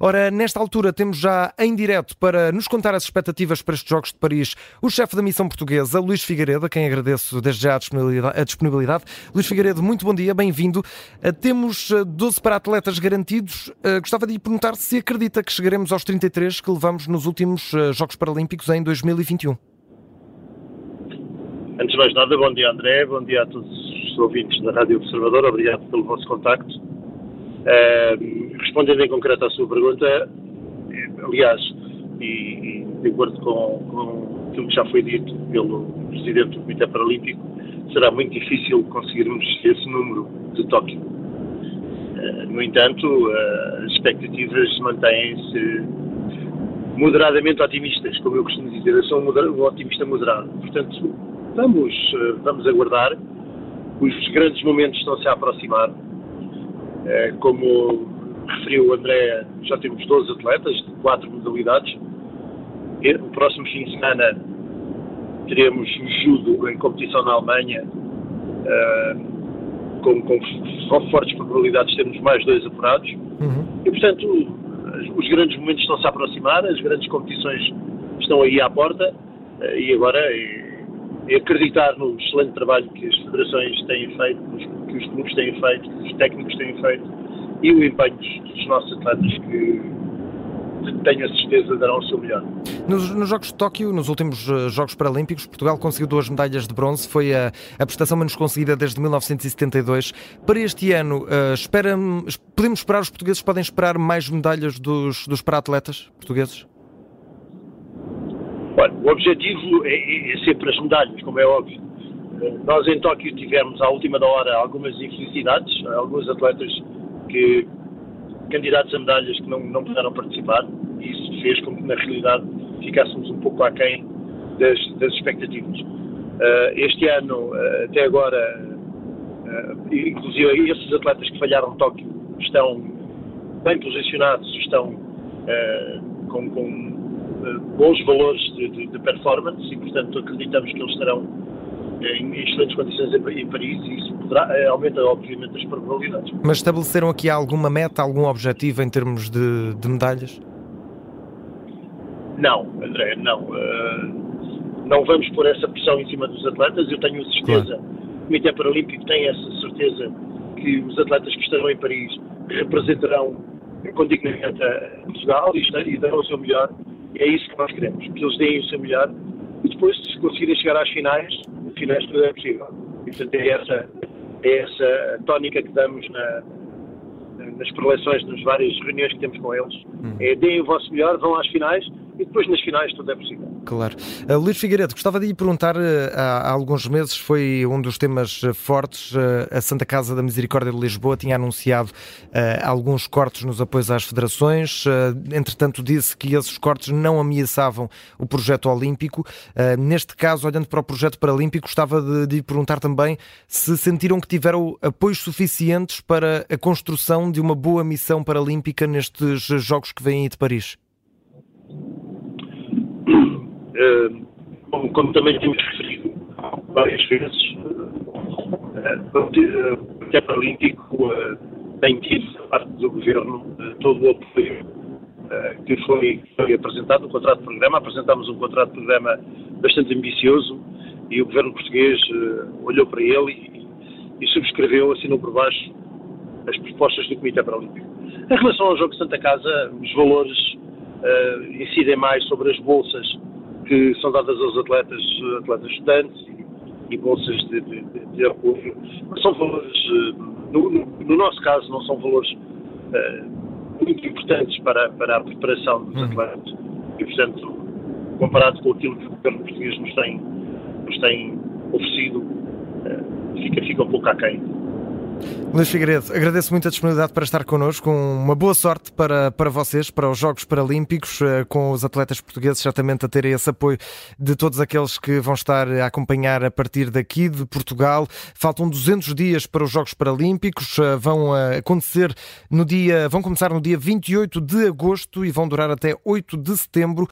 Ora, nesta altura temos já em direto para nos contar as expectativas para estes Jogos de Paris o chefe da missão portuguesa, Luís Figueiredo, a quem agradeço desde já a disponibilidade. Luís Figueiredo, muito bom dia, bem-vindo. Eh, temos 12 eh, para atletas garantidos. Eh, gostava de lhe perguntar se acredita que chegaremos aos 33 que levamos nos últimos Jogos Paralímpicos em 2021. Antes de mais nada, bom dia André, bom dia a todos os ouvintes da Rádio Observador, obrigado pelo vosso contacto. Uh, respondendo em concreto à sua pergunta, eh, aliás, e, e de acordo com, com aquilo que já foi dito pelo Presidente do Comitê Paralímpico, será muito difícil conseguirmos esse número de Tóquio. Uh, no entanto, uh, as expectativas mantêm-se moderadamente otimistas, como eu costumo dizer. Eu sou um, um otimista moderado. Portanto, vamos, vamos aguardar. Os grandes momentos estão-se a aproximar. Como referiu o André, já temos 12 atletas de quatro modalidades. O próximo fim de semana teremos judo em competição na Alemanha, uh, com, com, fortes probabilidades de termos mais dois apurados. Uhum. E, portanto, os grandes momentos estão-se a aproximar, as grandes competições estão aí à porta, uh, e agora acreditar no excelente trabalho que as federações têm feito, que os clubes têm feito, que os técnicos têm feito, e o empenho dos nossos atletas que tenho a certeza darão o seu melhor. Nos, nos, Jogos de Tóquio, nos últimos uh, Jogos Paralímpicos, Portugal conseguiu duas medalhas de bronze, foi a, a prestação menos conseguida desde 1972. Para este ano, uh, espera, podemos esperar, os portugueses podem esperar mais medalhas dos, dos para-atletas portugueses? O objetivo é, é, é sempre as medalhas, como é óbvio. Uh, nós em Tóquio tivemos, à última da hora, algumas infelicidades, alguns atletas que candidatos a medalhas que não, não puderam participar e isso fez com que, na realidade, ficássemos um pouco aquém das, das expectativas. Uh, este ano, uh, até agora, uh, inclusive esses atletas que falharam Tóquio estão bem posicionados, estão com, com bons valores de, de, de performance e, portanto, acreditamos que eles estarão em excelentes condições em Paris e isso poderá, eh, aumenta obviamente as probabilidades. Mas estabeleceram aqui alguma meta, algum objetivo em termos de, de medalhas? Não, André, não. Uh, não vamos pôr essa pressão em cima dos atletas. Eu tenho certeza, claro. o Comitê Paralímpico tem essa certeza que os atletas que estarão em Paris representarão com dignidade a Portugal e, e darão o seu melhor. É isso que nós queremos, que eles deem o seu melhor e depois, se conseguirem chegar às finais, finais tudo é possível. E, portanto, é essa, é essa tónica que damos na, nas preleções, nas várias reuniões que temos com eles. Hum. É deem o vosso melhor, vão às finais e depois nas finais tudo é possível. Claro. Uh, Luís Figueiredo, gostava de lhe perguntar, uh, há, há, alguns meses foi um dos temas uh, fortes, a Santa Casa da Misericórdia de Lisboa tinha anunciado alguns cortes nos apoios às federações, entretanto disse que esses cortes não ameaçavam o projeto olímpico. Neste caso, olhando para o projeto paralímpico, gostava de, de lhe perguntar também se sentiram que tiveram apoios suficientes para a construção de uma boa missão paralímpica nestes Jogos que vêm aí de Paris. Eh, como, como, também temos referido várias vezes, o Comitê Paralímpico tem tido, da parte do Governo, todo o apoio que foi, foi apresentado no contrato de programa. Apresentámos um contrato de programa bastante ambicioso e o Governo português olhou para ele e, e subscreveu, assinou por baixo, as propostas do Comitê Paralímpico. Em relação ao Jogo de Santa Casa, os valores uh, incidem mais sobre as bolsas que são dadas aos atletas, atletas estudantes e, e bolsas de, de, de, apoio. Mas são valores, eh, no, no, no, nosso caso, não são valores uh, muito importantes para, para a preparação dos uhum. atletas. E, portanto, comparado com aquilo que o governo português nos tem, nos tem oferecido, uh, fica, fica um pouco aquém. Luís Figueiredo, agradeço muito a disponibilidade para estar connosco. Uma boa sorte para, para vocês, para os Jogos Paralímpicos, eh, com os atletas portugueses certamente a terem esse apoio de todos aqueles que vão estar a acompanhar a partir daqui de Portugal. Faltam 200 dias para os Jogos Paralímpicos, eh, vão acontecer no dia, vão começar no dia 28 de agosto e vão durar até 8 de setembro.